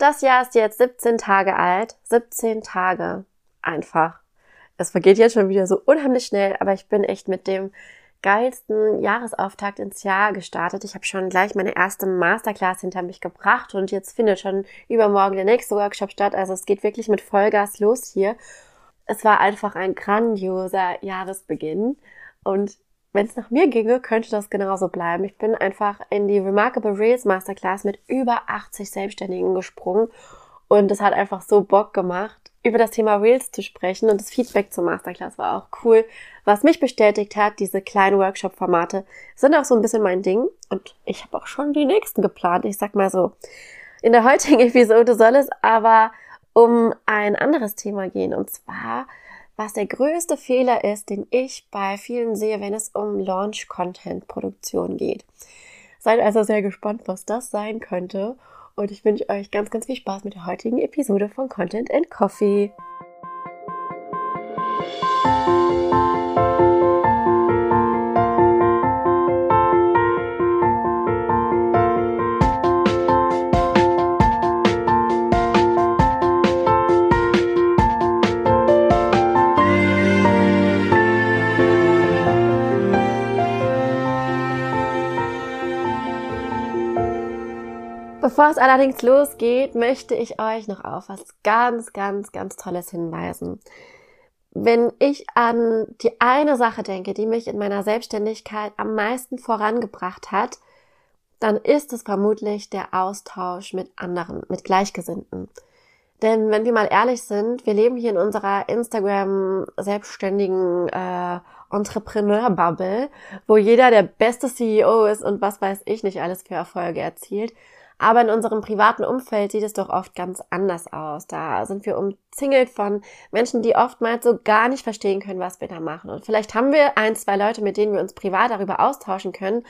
Das Jahr ist jetzt 17 Tage alt. 17 Tage. Einfach. Es vergeht jetzt schon wieder so unheimlich schnell, aber ich bin echt mit dem geilsten Jahresauftakt ins Jahr gestartet. Ich habe schon gleich meine erste Masterclass hinter mich gebracht und jetzt findet schon übermorgen der nächste Workshop statt. Also es geht wirklich mit Vollgas los hier. Es war einfach ein grandioser Jahresbeginn und wenn es nach mir ginge, könnte das genauso bleiben. Ich bin einfach in die Remarkable Reels Masterclass mit über 80 Selbstständigen gesprungen und es hat einfach so Bock gemacht, über das Thema Reels zu sprechen und das Feedback zur Masterclass war auch cool. Was mich bestätigt hat, diese kleinen Workshop-Formate sind auch so ein bisschen mein Ding und ich habe auch schon die nächsten geplant. Ich sag mal so, in der heutigen Episode soll es aber um ein anderes Thema gehen und zwar was der größte Fehler ist, den ich bei vielen sehe, wenn es um Launch-Content-Produktion geht. Seid also sehr gespannt, was das sein könnte. Und ich wünsche euch ganz, ganz viel Spaß mit der heutigen Episode von Content and Coffee. Bevor es allerdings losgeht, möchte ich euch noch auf was ganz, ganz, ganz Tolles hinweisen. Wenn ich an die eine Sache denke, die mich in meiner Selbstständigkeit am meisten vorangebracht hat, dann ist es vermutlich der Austausch mit anderen, mit Gleichgesinnten. Denn wenn wir mal ehrlich sind, wir leben hier in unserer Instagram selbstständigen äh, Entrepreneur-Bubble, wo jeder der beste CEO ist und was weiß ich nicht alles für Erfolge erzielt. Aber in unserem privaten Umfeld sieht es doch oft ganz anders aus. Da sind wir umzingelt von Menschen, die oftmals so gar nicht verstehen können, was wir da machen. Und vielleicht haben wir ein, zwei Leute, mit denen wir uns privat darüber austauschen können.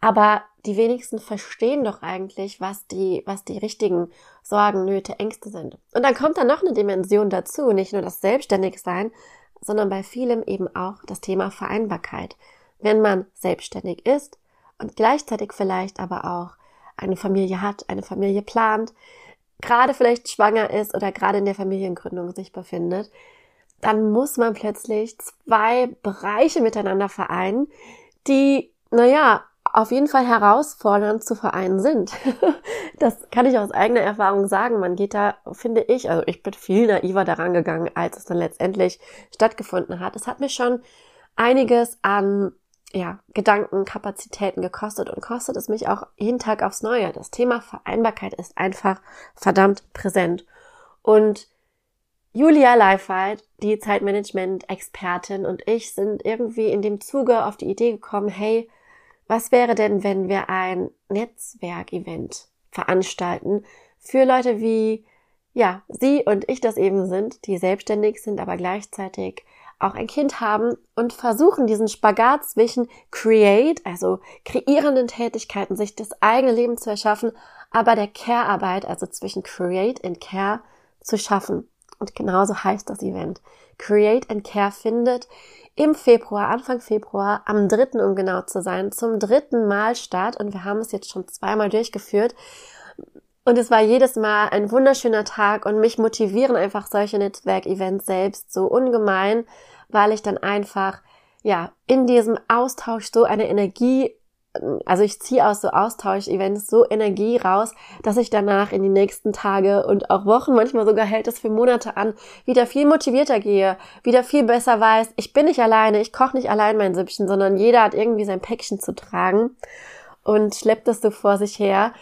Aber die wenigsten verstehen doch eigentlich, was die, was die richtigen Sorgen, Nöte, Ängste sind. Und dann kommt da noch eine Dimension dazu, nicht nur das Selbstständigsein, sondern bei vielem eben auch das Thema Vereinbarkeit. Wenn man selbstständig ist und gleichzeitig vielleicht aber auch eine Familie hat, eine Familie plant, gerade vielleicht schwanger ist oder gerade in der Familiengründung sich befindet, dann muss man plötzlich zwei Bereiche miteinander vereinen, die, naja, auf jeden Fall herausfordernd zu vereinen sind. das kann ich aus eigener Erfahrung sagen. Man geht da, finde ich, also ich bin viel naiver daran gegangen, als es dann letztendlich stattgefunden hat. Es hat mir schon einiges an ja, Gedanken, Kapazitäten gekostet und kostet es mich auch jeden Tag aufs Neue. Das Thema Vereinbarkeit ist einfach verdammt präsent. Und Julia Leifert, die Zeitmanagement-Expertin und ich sind irgendwie in dem Zuge auf die Idee gekommen, hey, was wäre denn, wenn wir ein Netzwerkevent veranstalten für Leute wie, ja, sie und ich das eben sind, die selbstständig sind, aber gleichzeitig auch ein Kind haben und versuchen, diesen Spagat zwischen Create, also kreierenden Tätigkeiten, sich das eigene Leben zu erschaffen, aber der Care-Arbeit, also zwischen Create and Care zu schaffen. Und genauso heißt das Event. Create and Care findet im Februar, Anfang Februar, am dritten, um genau zu sein, zum dritten Mal statt. Und wir haben es jetzt schon zweimal durchgeführt. Und es war jedes Mal ein wunderschöner Tag und mich motivieren einfach solche Netzwerkevents selbst so ungemein, weil ich dann einfach, ja, in diesem Austausch so eine Energie, also ich ziehe aus so Austausch-Events so Energie raus, dass ich danach in die nächsten Tage und auch Wochen, manchmal sogar hält es für Monate an, wieder viel motivierter gehe, wieder viel besser weiß, ich bin nicht alleine, ich koche nicht allein mein Süppchen, sondern jeder hat irgendwie sein Päckchen zu tragen und schleppt es so vor sich her.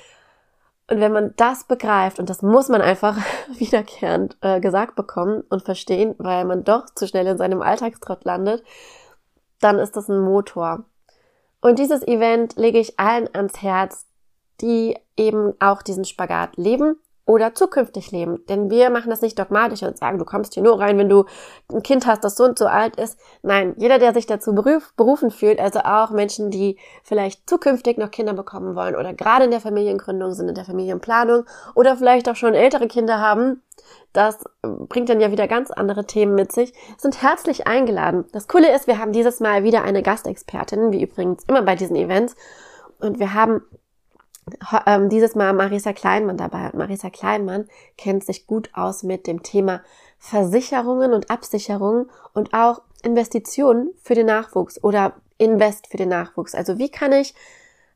Und wenn man das begreift, und das muss man einfach wiederkehrend äh, gesagt bekommen und verstehen, weil man doch zu schnell in seinem Alltagstrott landet, dann ist das ein Motor. Und dieses Event lege ich allen ans Herz, die eben auch diesen Spagat leben oder zukünftig leben. Denn wir machen das nicht dogmatisch und sagen, du kommst hier nur rein, wenn du ein Kind hast, das so und so alt ist. Nein, jeder, der sich dazu beruf, berufen fühlt, also auch Menschen, die vielleicht zukünftig noch Kinder bekommen wollen oder gerade in der Familiengründung sind, in der Familienplanung oder vielleicht auch schon ältere Kinder haben, das bringt dann ja wieder ganz andere Themen mit sich, sind herzlich eingeladen. Das Coole ist, wir haben dieses Mal wieder eine Gastexpertin, wie übrigens immer bei diesen Events. Und wir haben ähm, dieses Mal Marisa Kleinmann dabei. Und Marisa Kleinmann kennt sich gut aus mit dem Thema Versicherungen und Absicherungen und auch Investitionen für den Nachwuchs oder Invest für den Nachwuchs. Also wie kann ich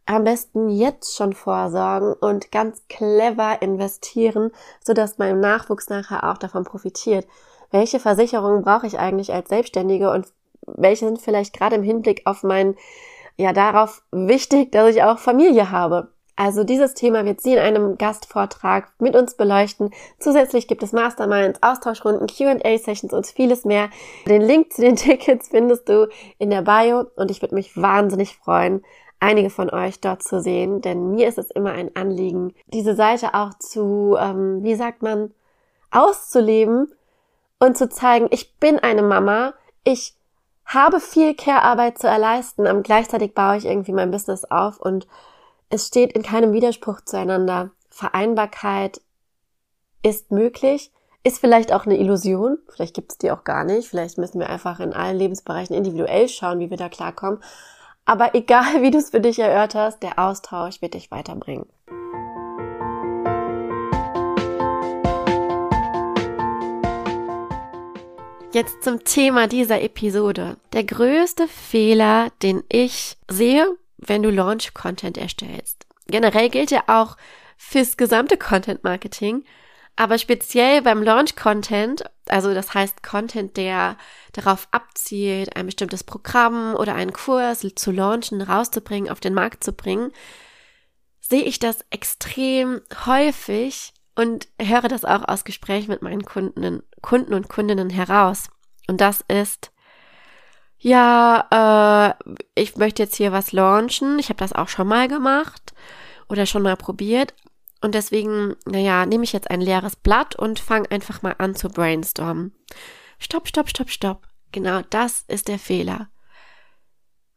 am besten jetzt schon vorsorgen und ganz clever investieren, sodass mein Nachwuchs nachher auch davon profitiert. Welche Versicherungen brauche ich eigentlich als Selbstständige und welche sind vielleicht gerade im Hinblick auf mein, ja, darauf wichtig, dass ich auch Familie habe. Also dieses Thema wird sie in einem Gastvortrag mit uns beleuchten. Zusätzlich gibt es Masterminds, Austauschrunden, Q&A-Sessions und vieles mehr. Den Link zu den Tickets findest du in der Bio und ich würde mich wahnsinnig freuen, einige von euch dort zu sehen, denn mir ist es immer ein Anliegen, diese Seite auch zu, ähm, wie sagt man, auszuleben und zu zeigen, ich bin eine Mama, ich habe viel Care-Arbeit zu erleisten, aber gleichzeitig baue ich irgendwie mein Business auf und es steht in keinem Widerspruch zueinander. Vereinbarkeit ist möglich, ist vielleicht auch eine Illusion, vielleicht gibt es die auch gar nicht, vielleicht müssen wir einfach in allen Lebensbereichen individuell schauen, wie wir da klarkommen, aber egal, wie du es für dich erörterst, der Austausch wird dich weiterbringen. Jetzt zum Thema dieser Episode. Der größte Fehler, den ich sehe, wenn du Launch-Content erstellst. Generell gilt ja auch fürs gesamte Content-Marketing, aber speziell beim Launch-Content, also das heißt Content, der darauf abzielt, ein bestimmtes Programm oder einen Kurs zu launchen, rauszubringen, auf den Markt zu bringen, sehe ich das extrem häufig und höre das auch aus Gesprächen mit meinen Kunden, Kunden und Kundinnen heraus. Und das ist, ja, äh, ich möchte jetzt hier was launchen. Ich habe das auch schon mal gemacht oder schon mal probiert, und deswegen, naja, nehme ich jetzt ein leeres Blatt und fange einfach mal an zu brainstormen. Stopp, stopp, stopp, stopp. Genau das ist der Fehler.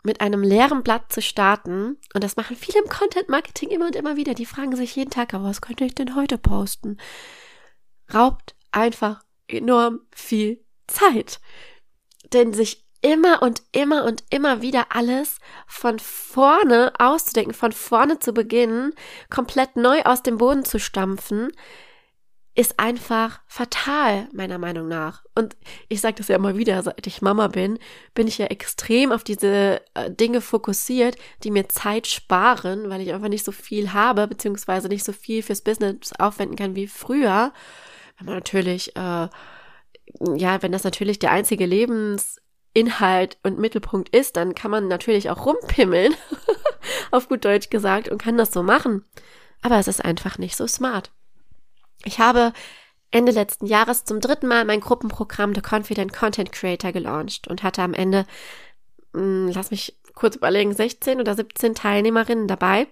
Mit einem leeren Blatt zu starten, und das machen viele im Content Marketing immer und immer wieder, die fragen sich jeden Tag, aber was könnte ich denn heute posten? Raubt einfach enorm viel Zeit. Denn sich immer und immer und immer wieder alles von vorne auszudenken, von vorne zu beginnen, komplett neu aus dem Boden zu stampfen, ist einfach fatal, meiner Meinung nach. Und ich sage das ja immer wieder, seit ich Mama bin, bin ich ja extrem auf diese äh, Dinge fokussiert, die mir Zeit sparen, weil ich einfach nicht so viel habe, beziehungsweise nicht so viel fürs Business aufwenden kann wie früher. Wenn man natürlich, äh, ja, wenn das natürlich der einzige Lebens Inhalt und Mittelpunkt ist, dann kann man natürlich auch rumpimmeln, auf gut Deutsch gesagt, und kann das so machen. Aber es ist einfach nicht so smart. Ich habe Ende letzten Jahres zum dritten Mal mein Gruppenprogramm The Confident Content Creator gelauncht und hatte am Ende, mh, hm, lass mich kurz überlegen, 16 oder 17 Teilnehmerinnen dabei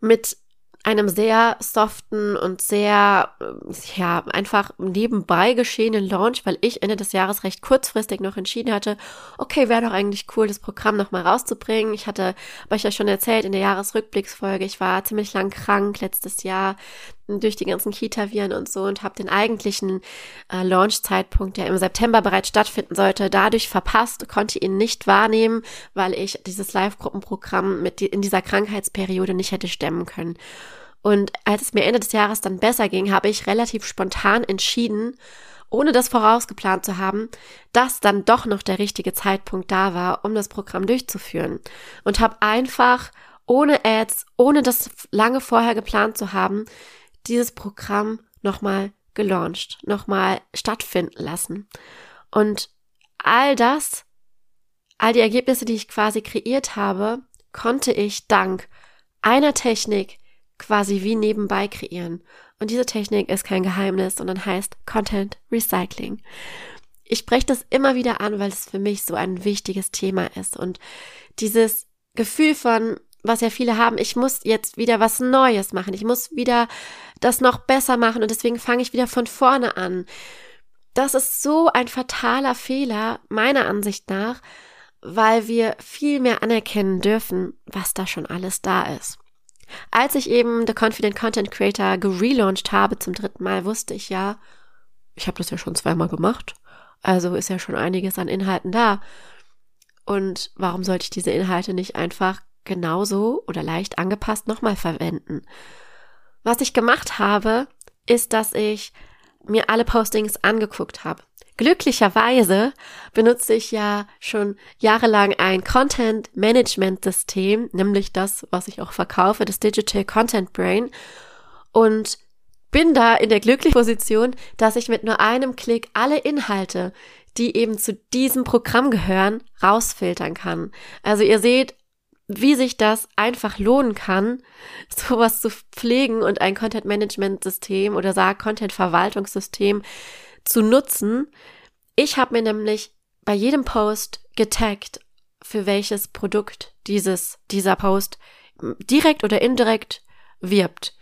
mit einem sehr soften und sehr, äh, ja, einfach nebenbei geschehenen Launch, weil ich Ende des Jahres recht kurzfristig noch entschieden hatte, okay, wäre doch eigentlich cool, das Programm nochmal rauszubringen. Ich hatte euch ja schon erzählt in der Jahresrückblicksfolge, ich war ziemlich lang krank letztes Jahr durch die ganzen Kita-Viren und so und habe den eigentlichen äh, Launch-Zeitpunkt, der im September bereits stattfinden sollte, dadurch verpasst, konnte ihn nicht wahrnehmen, weil ich dieses Live-Gruppenprogramm mit die, in dieser Krankheitsperiode nicht hätte stemmen können. Und als es mir Ende des Jahres dann besser ging, habe ich relativ spontan entschieden, ohne das vorausgeplant zu haben, dass dann doch noch der richtige Zeitpunkt da war, um das Programm durchzuführen. Und habe einfach ohne Ads, ohne das lange vorher geplant zu haben, dieses Programm nochmal gelauncht, nochmal stattfinden lassen. Und all das, all die Ergebnisse, die ich quasi kreiert habe, konnte ich dank einer Technik, quasi wie nebenbei kreieren. Und diese Technik ist kein Geheimnis, sondern heißt Content Recycling. Ich spreche das immer wieder an, weil es für mich so ein wichtiges Thema ist. Und dieses Gefühl von, was ja viele haben, ich muss jetzt wieder was Neues machen, ich muss wieder das noch besser machen und deswegen fange ich wieder von vorne an. Das ist so ein fataler Fehler, meiner Ansicht nach, weil wir viel mehr anerkennen dürfen, was da schon alles da ist. Als ich eben The Confident Content Creator gelauncht habe zum dritten Mal, wusste ich ja, ich habe das ja schon zweimal gemacht. Also ist ja schon einiges an Inhalten da. Und warum sollte ich diese Inhalte nicht einfach genauso oder leicht angepasst nochmal verwenden. Was ich gemacht habe, ist, dass ich mir alle Postings angeguckt habe. Glücklicherweise benutze ich ja schon jahrelang ein Content Management System, nämlich das, was ich auch verkaufe, das Digital Content Brain. Und bin da in der glücklichen Position, dass ich mit nur einem Klick alle Inhalte, die eben zu diesem Programm gehören, rausfiltern kann. Also ihr seht, wie sich das einfach lohnen kann, sowas zu pflegen und ein Content Management System oder sag Content Verwaltungssystem zu nutzen. Ich habe mir nämlich bei jedem Post getaggt, für welches Produkt dieses, dieser Post direkt oder indirekt wirbt.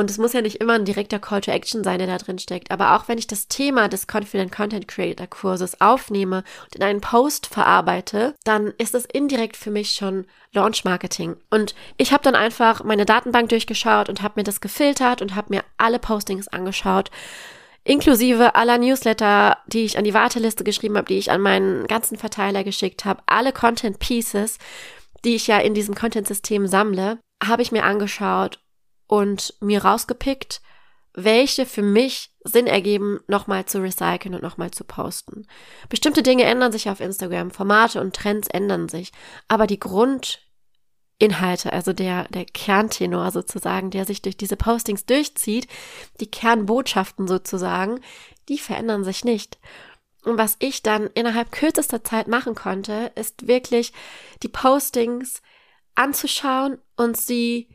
Und es muss ja nicht immer ein direkter Call to Action sein, der da drin steckt. Aber auch wenn ich das Thema des Confident Content Creator Kurses aufnehme und in einen Post verarbeite, dann ist es indirekt für mich schon Launch Marketing. Und ich habe dann einfach meine Datenbank durchgeschaut und habe mir das gefiltert und habe mir alle Postings angeschaut inklusive aller Newsletter, die ich an die Warteliste geschrieben habe, die ich an meinen ganzen Verteiler geschickt habe, alle Content Pieces, die ich ja in diesem Content-System sammle, habe ich mir angeschaut und mir rausgepickt, welche für mich Sinn ergeben, nochmal zu recyceln und nochmal zu posten. Bestimmte Dinge ändern sich auf Instagram, Formate und Trends ändern sich, aber die Grundinhalte, also der, der Kerntenor sozusagen, der sich durch diese Postings durchzieht, die Kernbotschaften sozusagen, die verändern sich nicht. Und was ich dann innerhalb kürzester Zeit machen konnte, ist wirklich die Postings anzuschauen und sie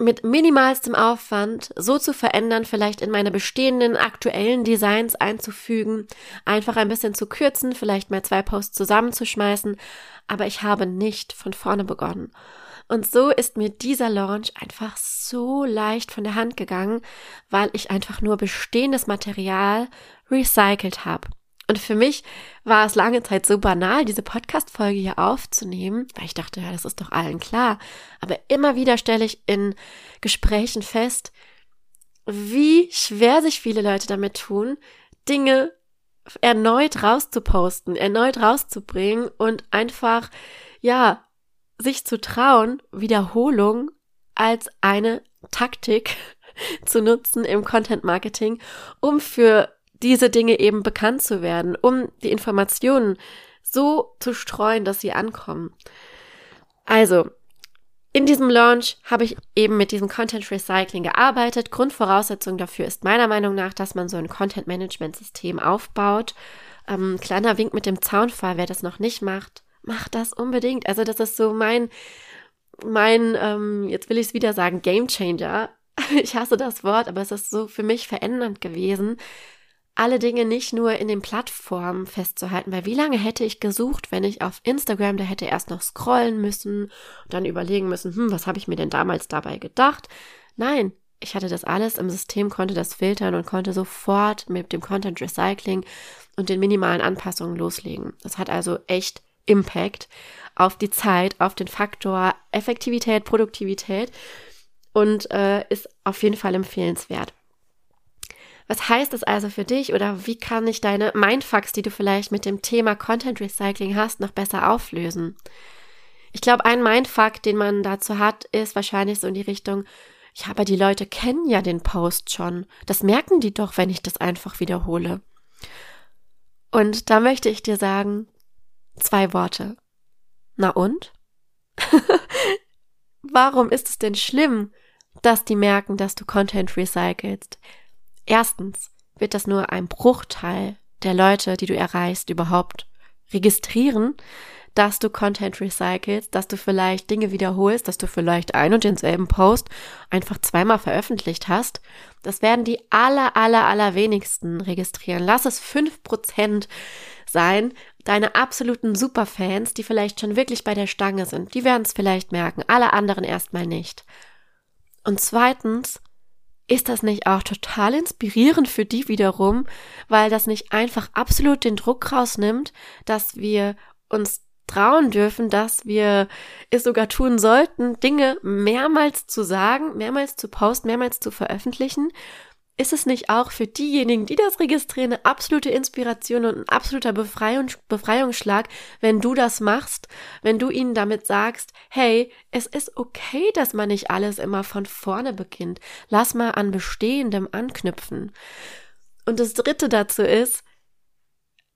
mit minimalstem Aufwand so zu verändern, vielleicht in meine bestehenden aktuellen Designs einzufügen, einfach ein bisschen zu kürzen, vielleicht mal zwei Posts zusammenzuschmeißen, aber ich habe nicht von vorne begonnen. Und so ist mir dieser Launch einfach so leicht von der Hand gegangen, weil ich einfach nur bestehendes Material recycelt habe. Und für mich war es lange Zeit so banal, diese Podcast-Folge hier aufzunehmen, weil ich dachte, ja, das ist doch allen klar. Aber immer wieder stelle ich in Gesprächen fest, wie schwer sich viele Leute damit tun, Dinge erneut rauszuposten, erneut rauszubringen und einfach, ja, sich zu trauen, Wiederholung als eine Taktik zu nutzen im Content Marketing, um für diese Dinge eben bekannt zu werden, um die Informationen so zu streuen, dass sie ankommen. Also, in diesem Launch habe ich eben mit diesem Content Recycling gearbeitet. Grundvoraussetzung dafür ist meiner Meinung nach, dass man so ein Content Management System aufbaut. Ähm, kleiner Wink mit dem Zaunfall, wer das noch nicht macht, macht das unbedingt. Also das ist so mein, mein, ähm, jetzt will ich es wieder sagen, Game Changer. Ich hasse das Wort, aber es ist so für mich verändernd gewesen, alle Dinge nicht nur in den Plattformen festzuhalten, weil wie lange hätte ich gesucht, wenn ich auf Instagram, da hätte erst noch scrollen müssen dann überlegen müssen, hm, was habe ich mir denn damals dabei gedacht? Nein, ich hatte das alles im System, konnte das filtern und konnte sofort mit dem Content Recycling und den minimalen Anpassungen loslegen. Das hat also echt Impact auf die Zeit, auf den Faktor Effektivität, Produktivität und äh, ist auf jeden Fall empfehlenswert. Was heißt das also für dich oder wie kann ich deine Mindfucks, die du vielleicht mit dem Thema Content Recycling hast, noch besser auflösen? Ich glaube, ein Mindfuck, den man dazu hat, ist wahrscheinlich so in die Richtung, ja, aber die Leute kennen ja den Post schon. Das merken die doch, wenn ich das einfach wiederhole. Und da möchte ich dir sagen, zwei Worte. Na und? Warum ist es denn schlimm, dass die merken, dass du Content recycelst? Erstens wird das nur ein Bruchteil der Leute, die du erreichst, überhaupt registrieren, dass du Content recycelst, dass du vielleicht Dinge wiederholst, dass du vielleicht ein und denselben Post einfach zweimal veröffentlicht hast. Das werden die aller, aller, aller wenigsten registrieren. Lass es fünf Prozent sein. Deine absoluten Superfans, die vielleicht schon wirklich bei der Stange sind, die werden es vielleicht merken, alle anderen erstmal nicht. Und zweitens, ist das nicht auch total inspirierend für die wiederum, weil das nicht einfach absolut den Druck rausnimmt, dass wir uns trauen dürfen, dass wir es sogar tun sollten, Dinge mehrmals zu sagen, mehrmals zu posten, mehrmals zu veröffentlichen. Ist es nicht auch für diejenigen, die das registrieren, eine absolute Inspiration und ein absoluter Befreiung, Befreiungsschlag, wenn du das machst, wenn du ihnen damit sagst, hey, es ist okay, dass man nicht alles immer von vorne beginnt. Lass mal an Bestehendem anknüpfen. Und das dritte dazu ist,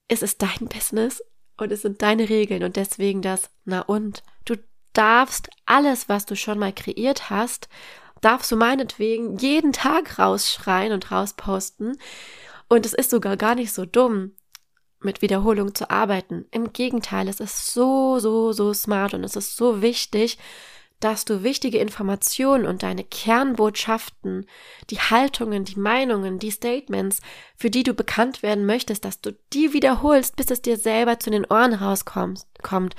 es ist dein Business und es sind deine Regeln und deswegen das, na und, du darfst alles, was du schon mal kreiert hast, darfst du meinetwegen jeden Tag rausschreien und rausposten. Und es ist sogar gar nicht so dumm, mit Wiederholung zu arbeiten. Im Gegenteil, es ist so, so, so smart und es ist so wichtig, dass du wichtige Informationen und deine Kernbotschaften, die Haltungen, die Meinungen, die Statements, für die du bekannt werden möchtest, dass du die wiederholst, bis es dir selber zu den Ohren rauskommt, kommt,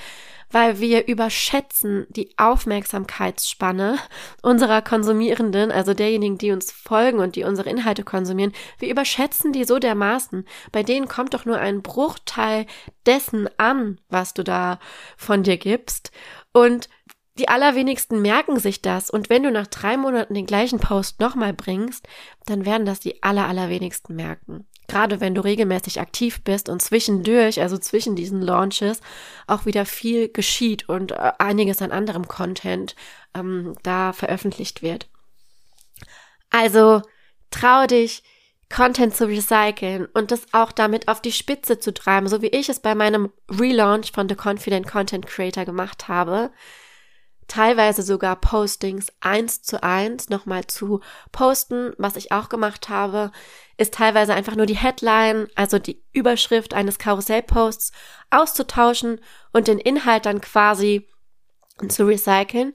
weil wir überschätzen die Aufmerksamkeitsspanne unserer Konsumierenden, also derjenigen, die uns folgen und die unsere Inhalte konsumieren. Wir überschätzen die so dermaßen. Bei denen kommt doch nur ein Bruchteil dessen an, was du da von dir gibst. Und die allerwenigsten merken sich das und wenn du nach drei Monaten den gleichen Post nochmal bringst, dann werden das die aller, allerwenigsten merken. Gerade wenn du regelmäßig aktiv bist und zwischendurch, also zwischen diesen Launches, auch wieder viel geschieht und äh, einiges an anderem Content ähm, da veröffentlicht wird. Also trau dich, Content zu recyceln und das auch damit auf die Spitze zu treiben, so wie ich es bei meinem Relaunch von The Confident Content Creator gemacht habe teilweise sogar Postings eins zu eins nochmal zu posten. Was ich auch gemacht habe, ist teilweise einfach nur die Headline, also die Überschrift eines Karussellposts auszutauschen und den Inhalt dann quasi zu recyceln.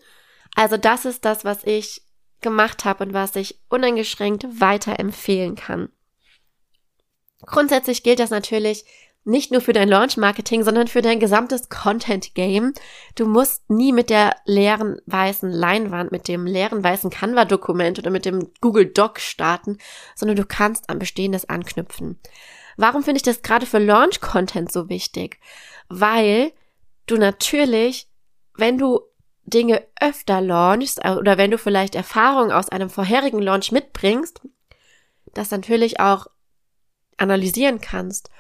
Also das ist das, was ich gemacht habe und was ich uneingeschränkt weiterempfehlen kann. Grundsätzlich gilt das natürlich nicht nur für dein Launch-Marketing, sondern für dein gesamtes Content-Game. Du musst nie mit der leeren weißen Leinwand, mit dem leeren weißen Canva-Dokument oder mit dem Google Doc starten, sondern du kannst an Bestehendes anknüpfen. Warum finde ich das gerade für Launch-Content so wichtig? Weil du natürlich, wenn du Dinge öfter launchst äh, oder wenn du vielleicht Erfahrungen aus einem vorherigen Launch mitbringst, das natürlich auch analysieren kannst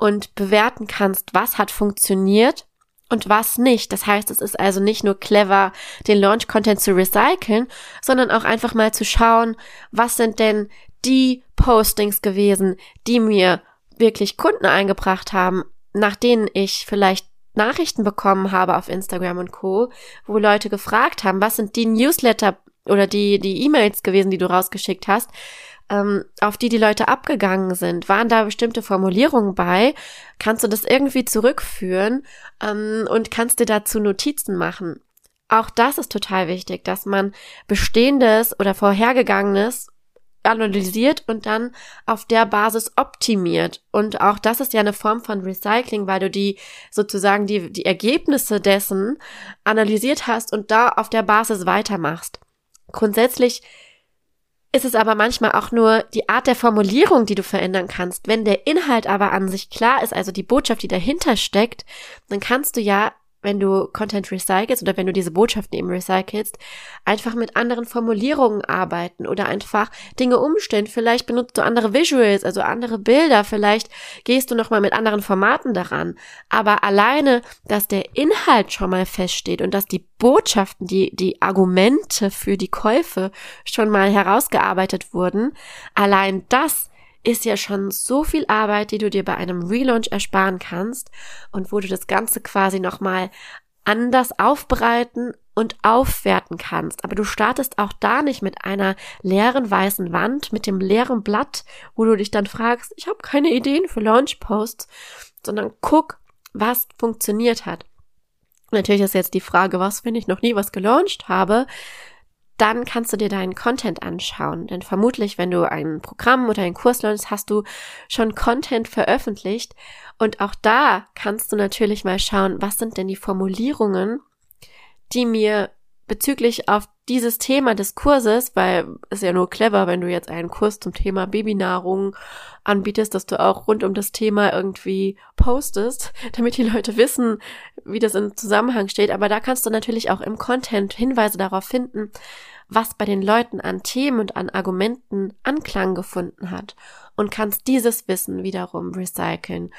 und bewerten kannst, was hat funktioniert und was nicht. Das heißt, es ist also nicht nur clever, den Launch-Content zu recyceln, sondern auch einfach mal zu schauen, was sind denn die Postings gewesen, die mir wirklich Kunden eingebracht haben, nach denen ich vielleicht Nachrichten bekommen habe auf Instagram und Co., wo Leute gefragt haben, was sind die Newsletter oder die, die E-Mails gewesen, die du rausgeschickt hast, ähm, auf die die Leute abgegangen sind? Waren da bestimmte Formulierungen bei? Kannst du das irgendwie zurückführen ähm, und kannst dir dazu Notizen machen? Auch das ist total wichtig, dass man bestehendes oder vorhergegangenes analysiert und dann auf der Basis optimiert. Und auch das ist ja eine Form von Recycling, weil du die sozusagen die, die Ergebnisse dessen analysiert hast und da auf der Basis weitermachst. Grundsätzlich ist es aber manchmal auch nur die Art der Formulierung, die du verändern kannst. Wenn der Inhalt aber an sich klar ist, also die Botschaft, die dahinter steckt, dann kannst du ja wenn du Content recycelst oder wenn du diese Botschaften eben recycelst, einfach mit anderen Formulierungen arbeiten oder einfach Dinge umstellen. Vielleicht benutzt du andere Visuals, also andere Bilder, vielleicht gehst du nochmal mit anderen Formaten daran. Aber alleine, dass der Inhalt schon mal feststeht und dass die Botschaften, die, die Argumente für die Käufe schon mal herausgearbeitet wurden, allein das ist ja schon so viel Arbeit, die du dir bei einem Relaunch ersparen kannst und wo du das Ganze quasi nochmal anders aufbereiten und aufwerten kannst. Aber du startest auch da nicht mit einer leeren weißen Wand, mit dem leeren Blatt, wo du dich dann fragst, ich habe keine Ideen für Launchposts, sondern guck, was funktioniert hat. Natürlich ist jetzt die Frage, was, wenn ich noch nie was gelauncht habe, dann kannst du dir deinen Content anschauen. Denn vermutlich, wenn du ein Programm oder einen Kurs lernst, hast du schon Content veröffentlicht. Und auch da kannst du natürlich mal schauen, was sind denn die Formulierungen, die mir bezüglich auf dieses Thema des Kurses, weil es ja nur clever, wenn du jetzt einen Kurs zum Thema Babynahrung anbietest, dass du auch rund um das Thema irgendwie postest, damit die Leute wissen, wie das im Zusammenhang steht. Aber da kannst du natürlich auch im Content Hinweise darauf finden, was bei den Leuten an Themen und an Argumenten Anklang gefunden hat und kannst dieses Wissen wiederum recyceln.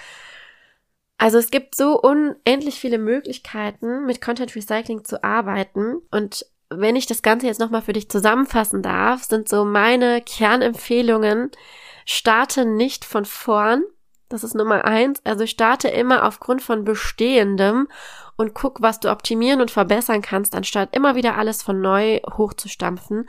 Also es gibt so unendlich viele Möglichkeiten, mit Content Recycling zu arbeiten und wenn ich das Ganze jetzt nochmal für dich zusammenfassen darf, sind so meine Kernempfehlungen, starte nicht von vorn. Das ist Nummer eins. Also starte immer aufgrund von Bestehendem und guck, was du optimieren und verbessern kannst, anstatt immer wieder alles von neu hochzustampfen.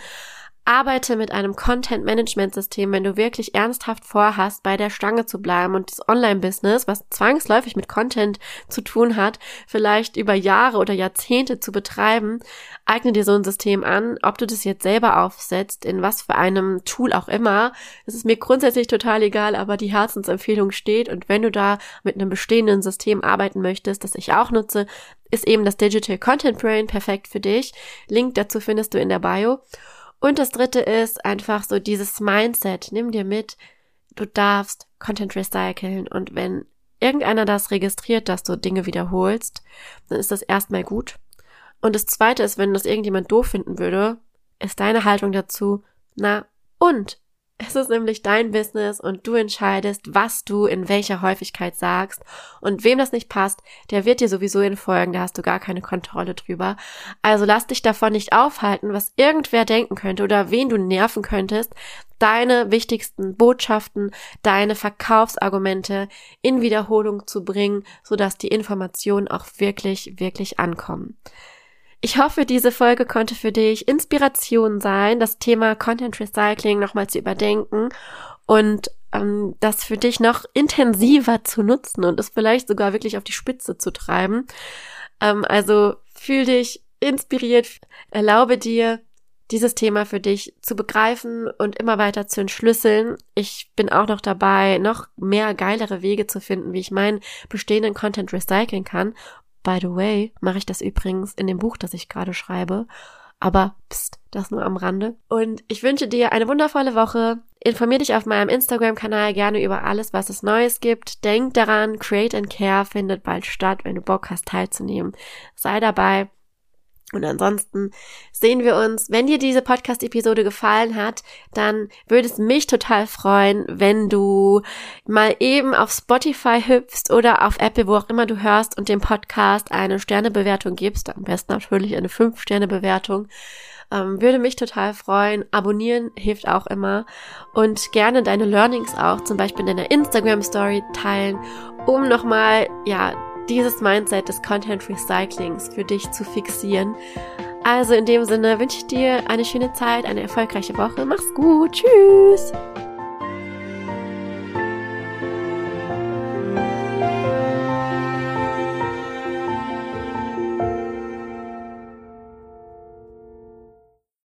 Arbeite mit einem Content-Management-System, wenn du wirklich ernsthaft vorhast, bei der Stange zu bleiben und das Online-Business, was zwangsläufig mit Content zu tun hat, vielleicht über Jahre oder Jahrzehnte zu betreiben, eigne dir so ein System an, ob du das jetzt selber aufsetzt, in was für einem Tool auch immer. Das ist mir grundsätzlich total egal, aber die Herzensempfehlung steht und wenn du da mit einem bestehenden System arbeiten möchtest, das ich auch nutze, ist eben das Digital Content Brain perfekt für dich. Link dazu findest du in der Bio. Und das dritte ist einfach so dieses Mindset. Nimm dir mit, du darfst Content recyceln und wenn irgendeiner das registriert, dass du Dinge wiederholst, dann ist das erstmal gut. Und das zweite ist, wenn das irgendjemand doof finden würde, ist deine Haltung dazu, na und es ist nämlich dein Business und du entscheidest, was du in welcher Häufigkeit sagst. Und wem das nicht passt, der wird dir sowieso entfolgen, da hast du gar keine Kontrolle drüber. Also lass dich davon nicht aufhalten, was irgendwer denken könnte oder wen du nerven könntest, deine wichtigsten Botschaften, deine Verkaufsargumente in Wiederholung zu bringen, sodass die Informationen auch wirklich, wirklich ankommen. Ich hoffe, diese Folge konnte für dich Inspiration sein, das Thema Content Recycling nochmal zu überdenken und ähm, das für dich noch intensiver zu nutzen und es vielleicht sogar wirklich auf die Spitze zu treiben. Ähm, also fühl dich inspiriert, erlaube dir, dieses Thema für dich zu begreifen und immer weiter zu entschlüsseln. Ich bin auch noch dabei, noch mehr geilere Wege zu finden, wie ich meinen bestehenden Content recyceln kann By the way, mache ich das übrigens in dem Buch, das ich gerade schreibe. Aber pst, das nur am Rande. Und ich wünsche dir eine wundervolle Woche. Informier dich auf meinem Instagram-Kanal gerne über alles, was es Neues gibt. Denk daran, Create and Care findet bald statt, wenn du Bock hast teilzunehmen. Sei dabei. Und ansonsten sehen wir uns. Wenn dir diese Podcast-Episode gefallen hat, dann würde es mich total freuen, wenn du mal eben auf Spotify hüpfst oder auf Apple, wo auch immer du hörst und dem Podcast eine Sternebewertung gibst. Am besten natürlich eine 5-Sterne-Bewertung. Ähm, würde mich total freuen. Abonnieren hilft auch immer. Und gerne deine Learnings auch, zum Beispiel in deiner Instagram-Story teilen, um nochmal, ja, dieses Mindset des Content Recyclings für dich zu fixieren. Also in dem Sinne wünsche ich dir eine schöne Zeit, eine erfolgreiche Woche. Mach's gut. Tschüss.